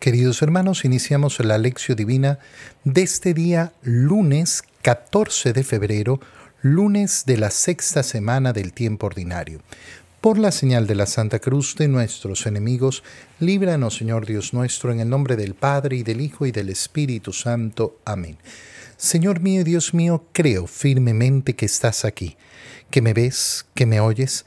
Queridos hermanos, iniciamos la lección divina de este día lunes 14 de febrero, lunes de la sexta semana del tiempo ordinario. Por la señal de la Santa Cruz de nuestros enemigos, líbranos Señor Dios nuestro, en el nombre del Padre y del Hijo y del Espíritu Santo. Amén. Señor mío, Dios mío, creo firmemente que estás aquí, que me ves, que me oyes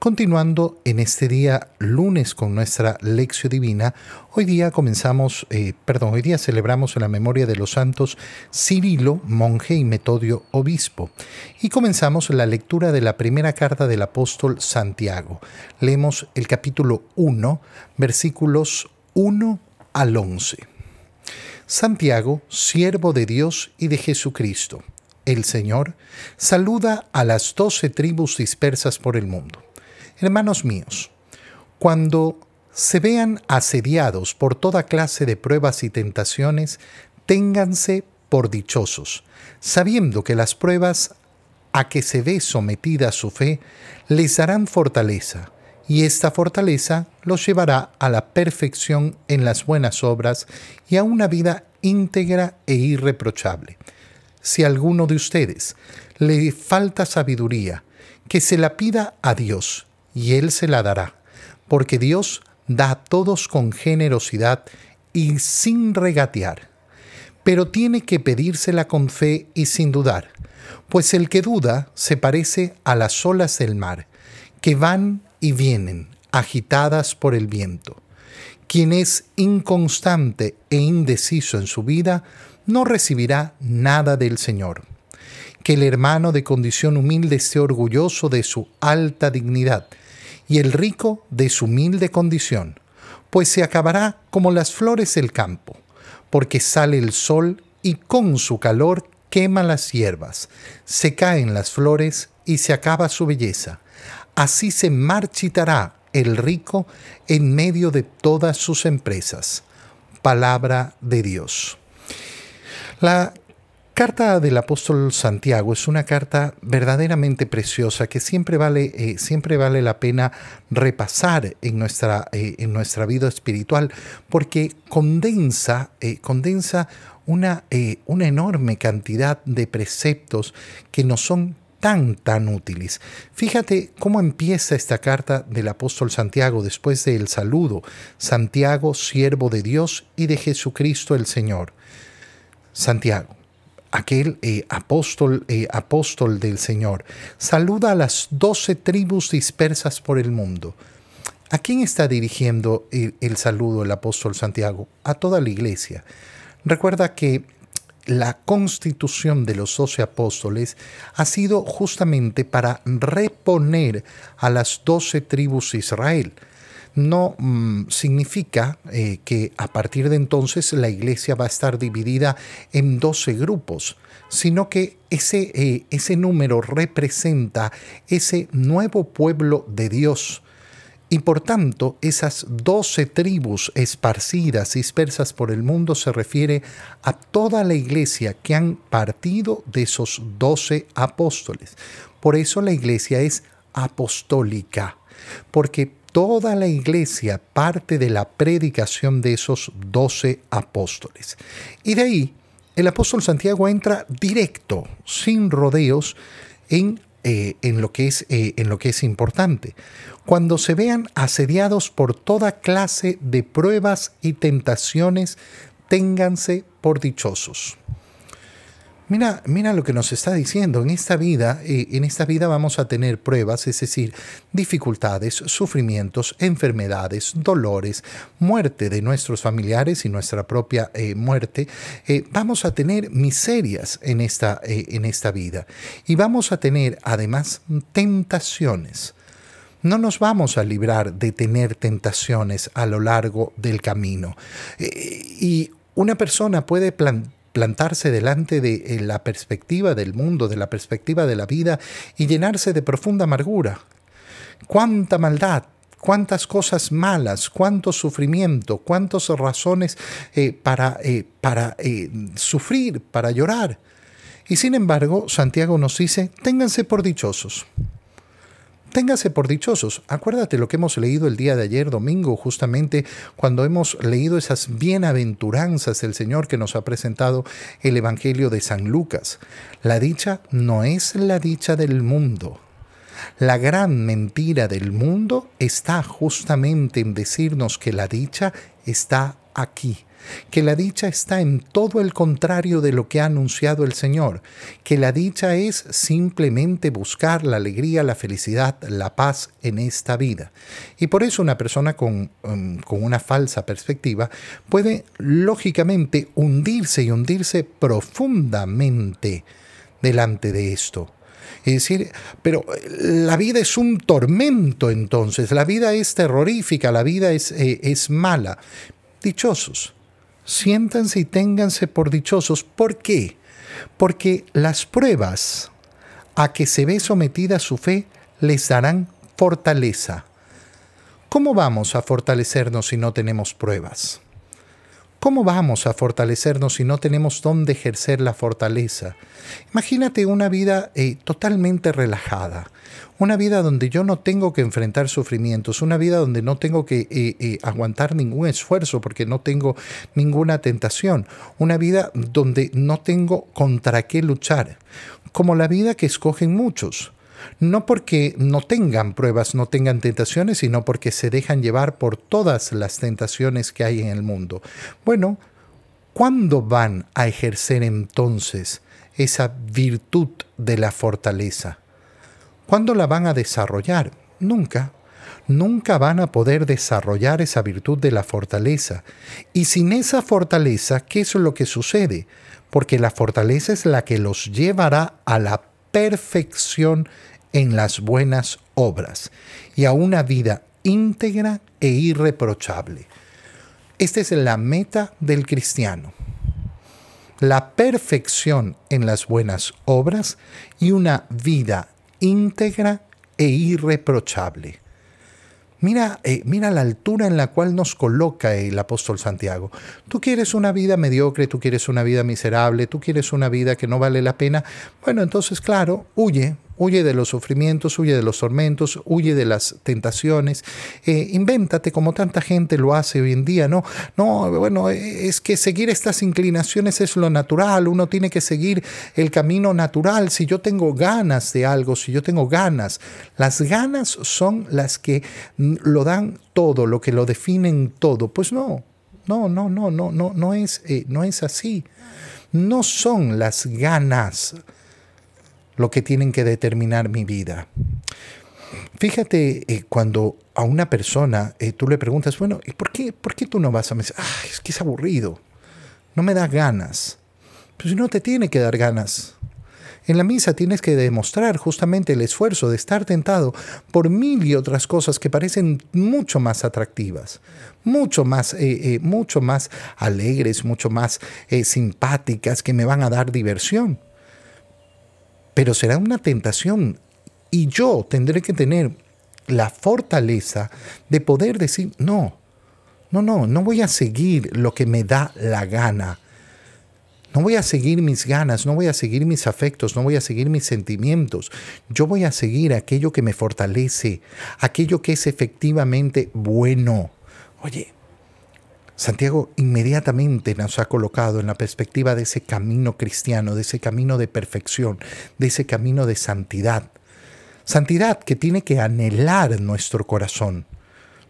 Continuando en este día lunes con nuestra lección divina, hoy día comenzamos, eh, perdón, hoy día celebramos la memoria de los santos Cirilo, monje y Metodio, obispo. Y comenzamos la lectura de la primera carta del apóstol Santiago. Leemos el capítulo 1, versículos 1 al 11. Santiago, siervo de Dios y de Jesucristo, el Señor, saluda a las doce tribus dispersas por el mundo. Hermanos míos, cuando se vean asediados por toda clase de pruebas y tentaciones, ténganse por dichosos, sabiendo que las pruebas a que se ve sometida su fe les darán fortaleza, y esta fortaleza los llevará a la perfección en las buenas obras y a una vida íntegra e irreprochable. Si a alguno de ustedes le falta sabiduría, que se la pida a Dios, y Él se la dará, porque Dios da a todos con generosidad y sin regatear. Pero tiene que pedírsela con fe y sin dudar, pues el que duda se parece a las olas del mar, que van y vienen, agitadas por el viento. Quien es inconstante e indeciso en su vida, no recibirá nada del Señor. Que el hermano de condición humilde esté orgulloso de su alta dignidad, y el rico de su humilde condición, pues se acabará como las flores del campo, porque sale el sol y con su calor quema las hierbas, se caen las flores y se acaba su belleza. Así se marchitará el rico en medio de todas sus empresas. Palabra de Dios. La carta del apóstol Santiago es una carta verdaderamente preciosa que siempre vale, eh, siempre vale la pena repasar en nuestra, eh, en nuestra vida espiritual porque condensa, eh, condensa una, una enorme cantidad de preceptos que nos son tan, tan útiles. Fíjate cómo empieza esta carta del apóstol Santiago después del saludo. Santiago, siervo de Dios y de Jesucristo el Señor. Santiago aquel eh, apóstol, eh, apóstol del Señor, saluda a las doce tribus dispersas por el mundo. ¿A quién está dirigiendo el, el saludo el apóstol Santiago? A toda la iglesia. Recuerda que la constitución de los doce apóstoles ha sido justamente para reponer a las doce tribus de Israel no mm, significa eh, que a partir de entonces la iglesia va a estar dividida en 12 grupos, sino que ese, eh, ese número representa ese nuevo pueblo de Dios. Y por tanto, esas doce tribus esparcidas, dispersas por el mundo, se refiere a toda la iglesia que han partido de esos doce apóstoles. Por eso la iglesia es apostólica, porque toda la iglesia parte de la predicación de esos doce apóstoles. Y de ahí el apóstol Santiago entra directo, sin rodeos, en, eh, en, lo que es, eh, en lo que es importante. Cuando se vean asediados por toda clase de pruebas y tentaciones, ténganse por dichosos. Mira, mira lo que nos está diciendo. En esta vida, eh, en esta vida vamos a tener pruebas, es decir, dificultades, sufrimientos, enfermedades, dolores, muerte de nuestros familiares y nuestra propia eh, muerte. Eh, vamos a tener miserias en esta, en esta vida y vamos a tener además tentaciones. No nos vamos a librar de tener tentaciones a lo largo del camino. y una persona puede plantear plantarse delante de eh, la perspectiva del mundo, de la perspectiva de la vida y llenarse de profunda amargura. Cuánta maldad, cuántas cosas malas, cuánto sufrimiento, cuántas razones eh, para, eh, para sufrir, para llorar. Y sin embargo, Santiago nos dice, ténganse por dichosos. Ténganse por dichosos. Acuérdate lo que hemos leído el día de ayer, domingo, justamente cuando hemos leído esas bienaventuranzas del Señor que nos ha presentado el Evangelio de San Lucas. La dicha no es la dicha del mundo. La gran mentira del mundo está justamente en decirnos que la dicha está aquí que la dicha está en todo el contrario de lo que ha anunciado el Señor, que la dicha es simplemente buscar la alegría, la felicidad, la paz en esta vida. Y por eso una persona con, um, con una falsa perspectiva puede lógicamente hundirse y hundirse profundamente delante de esto. Es decir, pero la vida es un tormento entonces, la vida es terrorífica, la vida es, eh, es mala. Dichosos, siéntanse y ténganse por dichosos. ¿Por qué? Porque las pruebas a que se ve sometida su fe les darán fortaleza. ¿Cómo vamos a fortalecernos si no tenemos pruebas? ¿Cómo vamos a fortalecernos si no tenemos dónde ejercer la fortaleza? Imagínate una vida eh, totalmente relajada, una vida donde yo no tengo que enfrentar sufrimientos, una vida donde no tengo que eh, eh, aguantar ningún esfuerzo porque no tengo ninguna tentación, una vida donde no tengo contra qué luchar, como la vida que escogen muchos no porque no tengan pruebas, no tengan tentaciones, sino porque se dejan llevar por todas las tentaciones que hay en el mundo. Bueno, ¿cuándo van a ejercer entonces esa virtud de la fortaleza? ¿Cuándo la van a desarrollar? Nunca. Nunca van a poder desarrollar esa virtud de la fortaleza. Y sin esa fortaleza, ¿qué es lo que sucede? Porque la fortaleza es la que los llevará a la perfección en las buenas obras y a una vida íntegra e irreprochable. Esta es la meta del cristiano. La perfección en las buenas obras y una vida íntegra e irreprochable. Mira, eh, mira la altura en la cual nos coloca el apóstol Santiago. Tú quieres una vida mediocre, tú quieres una vida miserable, tú quieres una vida que no vale la pena. Bueno, entonces, claro, huye, huye de los sufrimientos, huye de los tormentos, huye de las tentaciones, eh, invéntate como tanta gente lo hace hoy en día, ¿no? No, bueno, es que seguir estas inclinaciones es lo natural, uno tiene que seguir el camino natural, si yo tengo ganas de algo, si yo tengo ganas, las ganas son las que lo dan todo, lo que lo definen todo, pues no, no, no, no, no, no, no es, eh, no es así. No son las ganas lo que tienen que determinar mi vida. Fíjate eh, cuando a una persona eh, tú le preguntas, bueno, ¿y por qué, por qué tú no vas a misa? Ah, es que es aburrido, no me da ganas. Pues no te tiene que dar ganas. En la misa tienes que demostrar justamente el esfuerzo de estar tentado por mil y otras cosas que parecen mucho más atractivas, mucho más, eh, mucho más alegres, mucho más simpáticas, que me van a dar diversión pero será una tentación y yo tendré que tener la fortaleza de poder decir, no, no, no, no voy a seguir lo que me da la gana. No voy a seguir mis ganas, no voy a seguir mis afectos, no voy a seguir mis sentimientos. Yo voy a seguir aquello que me fortalece, aquello que es efectivamente bueno. Oye, Santiago inmediatamente nos ha colocado en la perspectiva de ese camino cristiano, de ese camino de perfección, de ese camino de santidad. Santidad que tiene que anhelar nuestro corazón.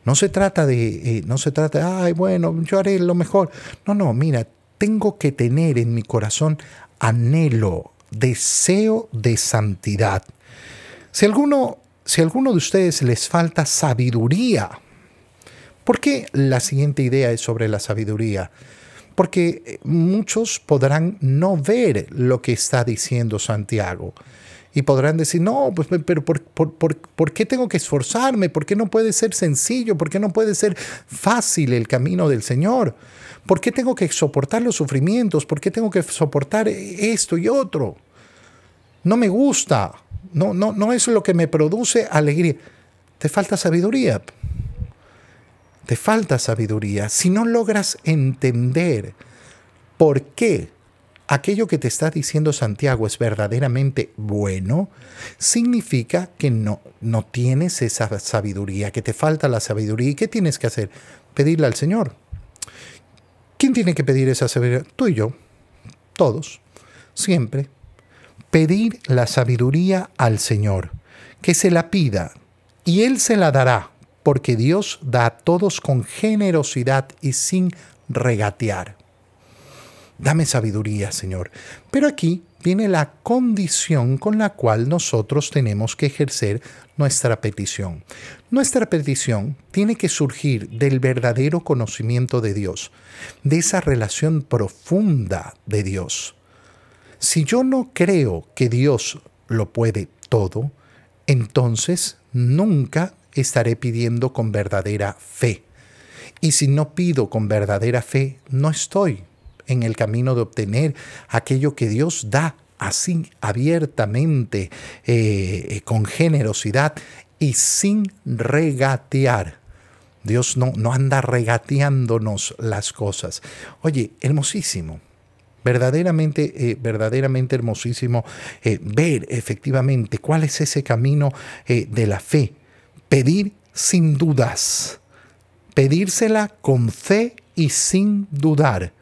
No se trata de, eh, no se trata ay, bueno, yo haré lo mejor. No, no, mira, tengo que tener en mi corazón anhelo, deseo de santidad. Si alguno, si alguno de ustedes les falta sabiduría, ¿Por qué la siguiente idea es sobre la sabiduría? Porque eh, muchos podrán no ver lo que está diciendo Santiago y podrán decir, no, pues, pero por, por, qué tengo que esforzarme? ¿Por qué no puede ser sencillo? ¿Por qué no puede ser fácil el camino del Señor? ¿Por qué tengo que soportar los sufrimientos? ¿Por qué tengo que soportar esto y otro? No me gusta, no, no, no es lo que me produce alegría. Te falta sabiduría. Te falta sabiduría, si no logras entender por qué aquello que te está diciendo Santiago es verdaderamente bueno, significa que no, no tienes esa sabiduría, que te falta la sabiduría. ¿Y qué tienes que hacer? Pedirle al Señor. ¿Quién tiene que pedir esa sabiduría? Tú y yo. Todos. Siempre. Pedir la sabiduría al Señor. Que se la pida. Y Él se la dará. Porque Dios da a todos con generosidad y sin regatear. Dame sabiduría, Señor. Pero aquí viene la condición con la cual nosotros tenemos que ejercer nuestra petición. Nuestra petición tiene que surgir del verdadero conocimiento de Dios, de esa relación profunda de Dios. Si yo no creo que Dios lo puede todo, entonces nunca estaré pidiendo con verdadera fe. Y si no pido con verdadera fe, no estoy en el camino de obtener aquello que Dios da así abiertamente, eh, eh, con generosidad y sin regatear. Dios no, no anda regateándonos las cosas. Oye, hermosísimo. Verdaderamente, eh, verdaderamente hermosísimo ver efectivamente cuál es ese camino de la fe. Pedir sin dudas. Pedírsela con fe y sin dudar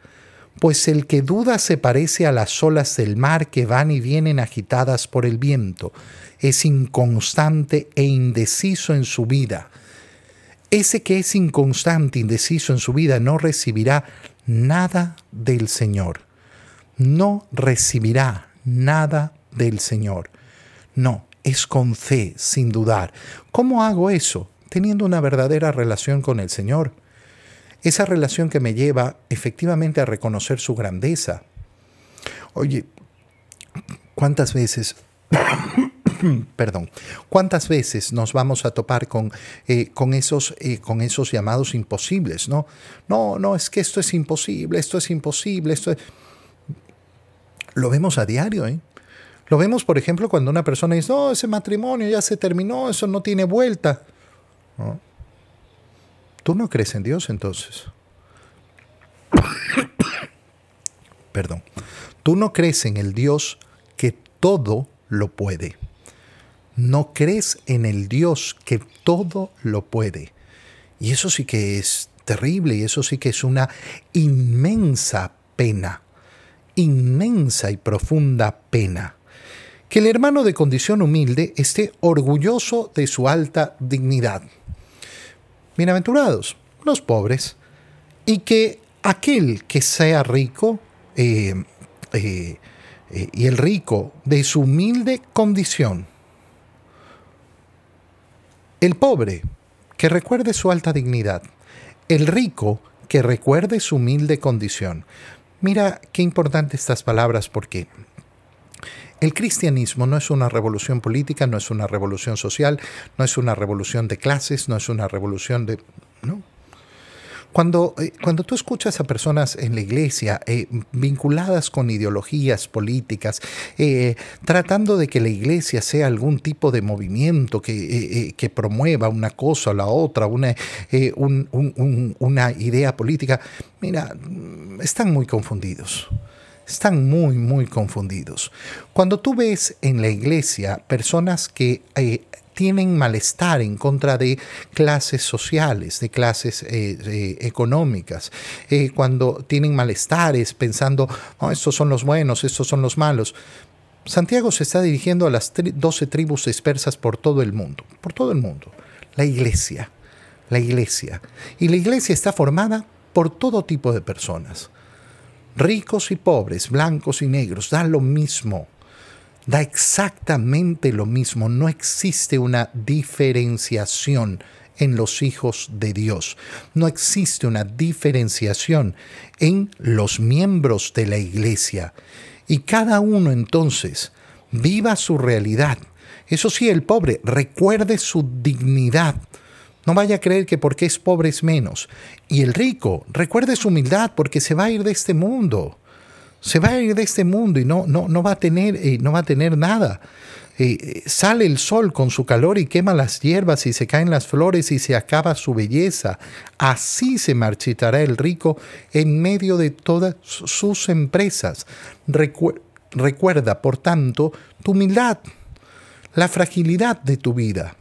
pues el que duda se parece a las olas del mar que van y vienen agitadas por el viento, es inconstante e indeciso en su vida. Ese que es inconstante, indeciso en su vida, no recibirá nada del Señor. No recibirá nada del Señor. No, es con fe, sin dudar. ¿Cómo hago eso? Teniendo una verdadera relación con el Señor esa relación que me lleva efectivamente a reconocer su grandeza. Oye, ¿cuántas veces... perdón, ¿cuántas veces nos vamos a topar con, eh, con, esos, eh, con esos llamados imposibles? ¿no? no, no, es que esto es imposible, esto es imposible, esto es... Lo vemos a diario, ¿eh? Lo vemos, por ejemplo, cuando una persona dice, no, ese matrimonio ya se terminó, eso no tiene vuelta. ¿Tú no crees en Dios entonces? Perdón. Tú no crees en el Dios que todo lo puede. No crees en el Dios que todo lo puede. Y eso sí que es terrible y eso sí que es una inmensa pena. Inmensa y profunda pena. Que el hermano de condición humilde esté orgulloso de su alta dignidad bienaventurados los pobres, y que aquel que sea rico, eh, eh, eh, y el rico de su humilde condición, el pobre que recuerde su alta dignidad, el rico que recuerde su humilde condición. Mira qué importante estas palabras porque el cristianismo no es una revolución política, no es una revolución social, no es una revolución de clases, no es una revolución de... ¿no? Cuando, eh, cuando tú escuchas a personas en la iglesia eh, vinculadas con ideologías políticas, eh, tratando de que la iglesia sea algún tipo de movimiento que, que promueva una cosa o la otra, una, una idea política, mira, están muy confundidos están muy, muy confundidos. Cuando tú ves en la iglesia personas que eh, tienen malestar en contra de clases sociales, de clases eh, eh, económicas, cuando tienen malestares pensando, estos son los buenos, estos son los malos. Santiago se está dirigiendo a las doce tribus dispersas por todo el mundo, por todo el mundo. La iglesia, la iglesia. Y la iglesia está formada por todo tipo de personas ricos y pobres, blancos y negros, da lo mismo. Da exactamente lo mismo. No existe una diferenciación en los hijos de Dios. No existe una diferenciación en los miembros de la iglesia. Y cada uno entonces viva su realidad. Eso sí, el pobre recuerde su dignidad no vaya a creer que porque es pobre es menos. Y el rico, recuerde su humildad porque se va a ir de este mundo. Se va a ir de este mundo y no, no, no, va, a tener, eh, no va a tener nada. eh, sale el sol con su calor y quema las hierbas y se caen las flores y se acaba su belleza. Así se marchitará el rico en medio de todas sus empresas. recuerda, por tanto, tu humildad, la fragilidad de tu vida.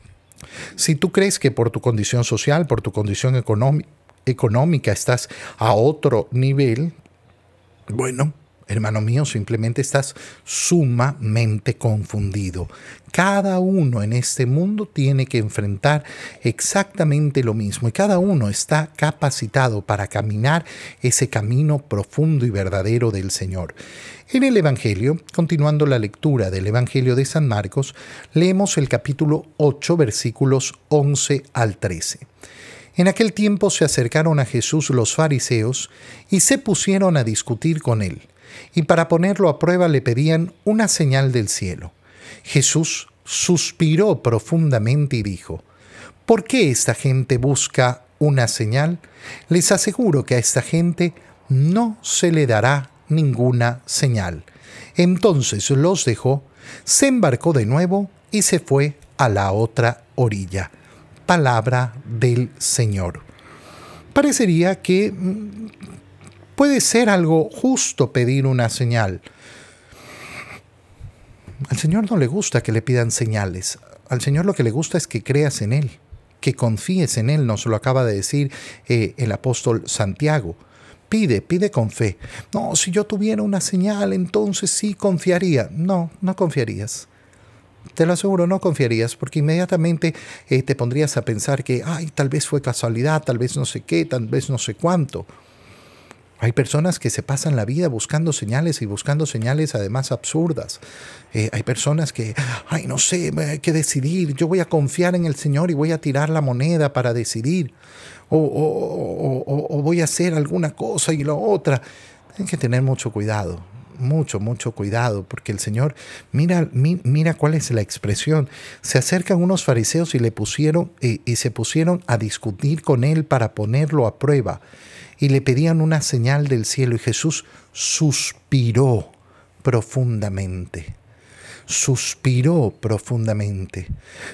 Si tú crees que por tu condición social, por tu condición económica estás a otro nivel, bueno, Hermano mío, simplemente estás sumamente confundido. Cada uno en este mundo tiene que enfrentar exactamente lo mismo y cada uno está capacitado para caminar ese camino profundo y verdadero del Señor. En el Evangelio, continuando la lectura del Evangelio de San Marcos, leemos el capítulo 8 versículos 11 al 13. En aquel tiempo se acercaron a Jesús los fariseos y se pusieron a discutir con él y para ponerlo a prueba le pedían una señal del cielo. Jesús suspiró profundamente y dijo, ¿por qué esta gente busca una señal? Les aseguro que a esta gente no se le dará ninguna señal. Entonces los dejó, se embarcó de nuevo y se fue a la otra orilla. Palabra del Señor. Parecería que mm, Puede ser algo justo pedir una señal. Al Señor no le gusta que le pidan señales. Al Señor lo que le gusta es que creas en Él, que confíes en Él, nos lo acaba de decir eh, el apóstol Santiago. Pide, pide con fe. No, si yo tuviera una señal, entonces sí confiaría. No, no confiarías. Te lo aseguro, no confiarías, porque inmediatamente eh, te pondrías a pensar que, ay, tal vez fue casualidad, tal vez no sé qué, tal vez no sé cuánto. Hay personas que se pasan la vida buscando señales y buscando señales además absurdas. Eh, hay personas que, ay, no sé, hay que decidir, yo voy a confiar en el Señor y voy a tirar la moneda para decidir. O, voy a hacer alguna cosa y la otra. Hay que tener mucho cuidado, mucho, mucho cuidado, porque el Señor, mira, mira cuál es la expresión. Se acercan unos fariseos y le pusieron, eh, y se pusieron a discutir con él para ponerlo a prueba y le pedían una señal del cielo y Jesús suspiró profundamente. Suspiró profundamente.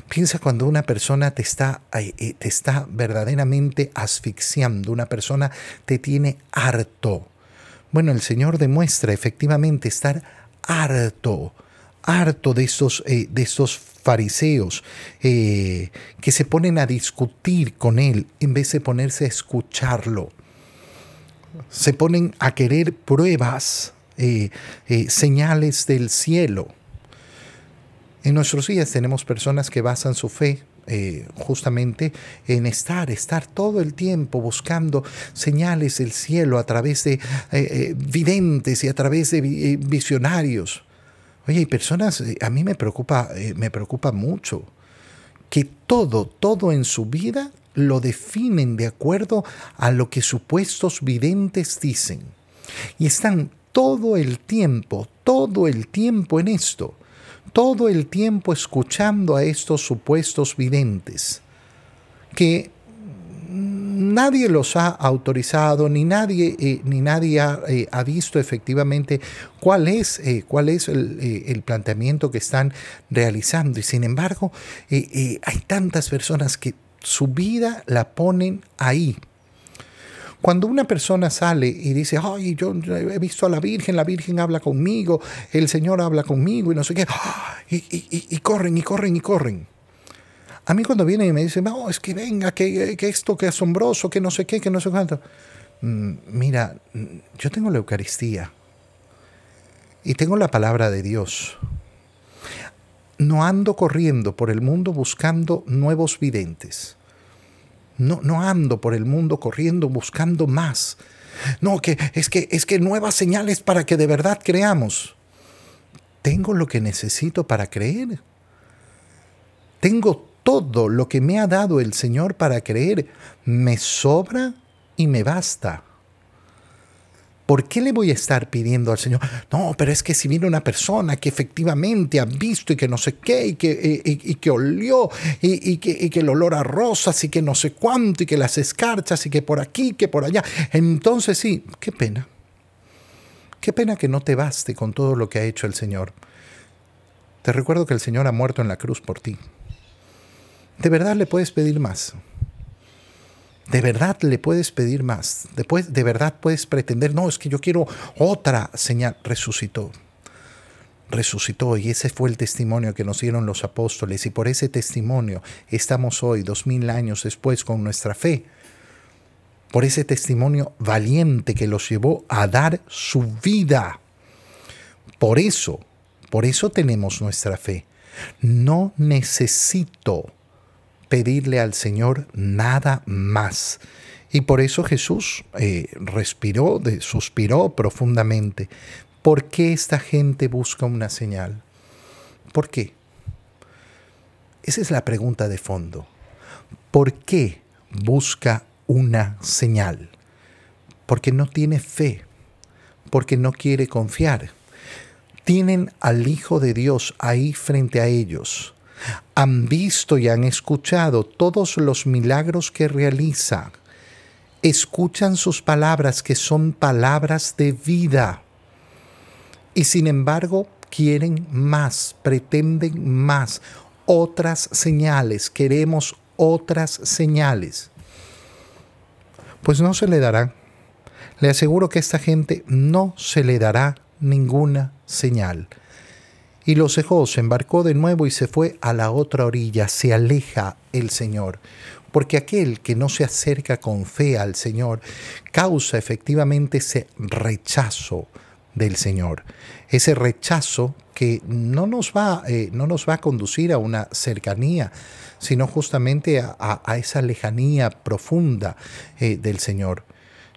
Piensa cuando una persona te está, eh, te está verdaderamente asfixiando, una persona te tiene harto. Bueno, el Señor demuestra efectivamente estar harto, harto de estos, eh, de estos fariseos eh, que se ponen a discutir con Él en vez de ponerse a escucharlo se ponen a querer pruebas, eh, señales del cielo. En nuestros días tenemos personas que basan su fe eh, justamente en estar, estar todo el tiempo buscando señales del cielo a través de videntes y a través de visionarios. Oye, hay personas, a mí me preocupa, me preocupa mucho que todo, todo en su vida lo definen de acuerdo a lo que supuestos videntes dicen. Y están todo el tiempo, todo el tiempo en esto, todo el tiempo escuchando a estos supuestos videntes, que nadie los ha autorizado, ni nadie, eh, ni nadie eh, ha, visto efectivamente cuál es, eh, cuál es el, el, planteamiento que están realizando. Y sin embargo, hay tantas personas que su vida la ponen ahí. Cuando una persona sale y dice, ay, yo he visto a la Virgen, la Virgen habla conmigo, el Señor habla conmigo y no sé qué, y, corren y corren y corren. A mí cuando vienen y me dicen, no, es que venga, que, que esto, que asombroso, que no sé qué, que no sé cuánto. Mm, mira, yo tengo la Eucaristía y tengo la palabra de Dios no ando corriendo por el mundo buscando nuevos videntes. No, no ando por el mundo corriendo buscando más. No, que es que es que nuevas señales para que de verdad creamos. Tengo lo que necesito para creer. Tengo todo lo que me ha dado el Señor para creer. Me sobra y me basta. ¿Por qué le voy a estar pidiendo al Señor? No, pero es que si viene una persona que efectivamente ha visto y que no sé qué, y que, y, que olió, y, que, y que el olor a rosas, y que no sé cuánto, y que las escarchas, y que por aquí, que por allá, entonces sí, qué pena. Qué pena que no te baste con todo lo que ha hecho el Señor. Te recuerdo que el Señor ha muerto en la cruz por ti. ¿De verdad le puedes pedir más? ¿De verdad le puedes pedir más? Después, ¿De verdad puedes pretender, no, es que yo quiero otra señal? Resucitó. Resucitó y ese fue el testimonio que nos dieron los apóstoles y por ese testimonio estamos hoy, dos mil años después, con nuestra fe. Por ese testimonio valiente que los llevó a dar su vida. Por eso, por eso tenemos nuestra fe. No necesito pedirle al Señor nada más. Y por eso Jesús eh, respiró, suspiró profundamente. ¿Por qué esta gente busca una señal? ¿Por qué? Esa es la pregunta de fondo. ¿Por qué busca una señal? Porque no tiene fe, porque no quiere confiar. Tienen al Hijo de Dios ahí frente a ellos han visto y han escuchado todos los milagros que realiza. Escuchan sus palabras que son palabras de vida. Y sin embargo quieren más, pretenden más, otras señales, queremos otras señales. Pues no se le dará. Le aseguro que a esta gente no se le dará ninguna señal. Y los dejó, se embarcó de nuevo y se fue a la otra orilla, se aleja el Señor. Porque aquel que no se acerca con fe al Señor causa efectivamente ese rechazo del Señor. Ese rechazo que no nos va, eh, no nos va a conducir a una cercanía, sino justamente a, esa lejanía profunda eh, del Señor.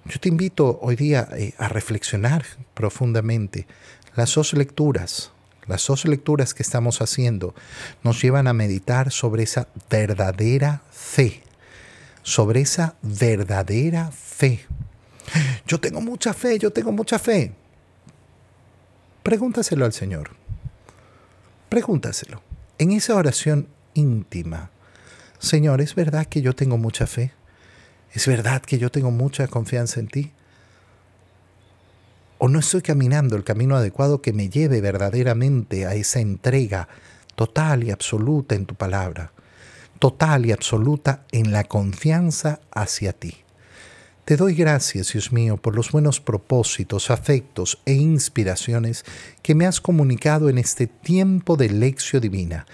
Yo te invito hoy día eh, a reflexionar profundamente las dos lecturas, las dos lecturas que estamos haciendo nos llevan a meditar sobre esa verdadera fe, sobre esa verdadera fe. Yo tengo mucha fe, yo tengo mucha fe. Pregúntaselo al Señor. Pregúntaselo. En esa oración íntima, Señor, ¿es verdad que yo tengo mucha fe? ¿Es verdad que yo tengo mucha confianza en ti? O no estoy caminando el camino adecuado que me lleve verdaderamente a esa entrega total y absoluta en tu palabra, total y absoluta en la confianza hacia ti. Te doy gracias, Dios mío, por los buenos propósitos, afectos e inspiraciones que me has comunicado en este tiempo de lección divina.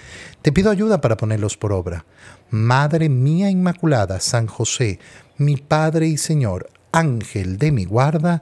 Te pido ayuda para ponerlos por obra. Madre mía Inmaculada, San José, mi Padre y Señor, Ángel de mi guarda,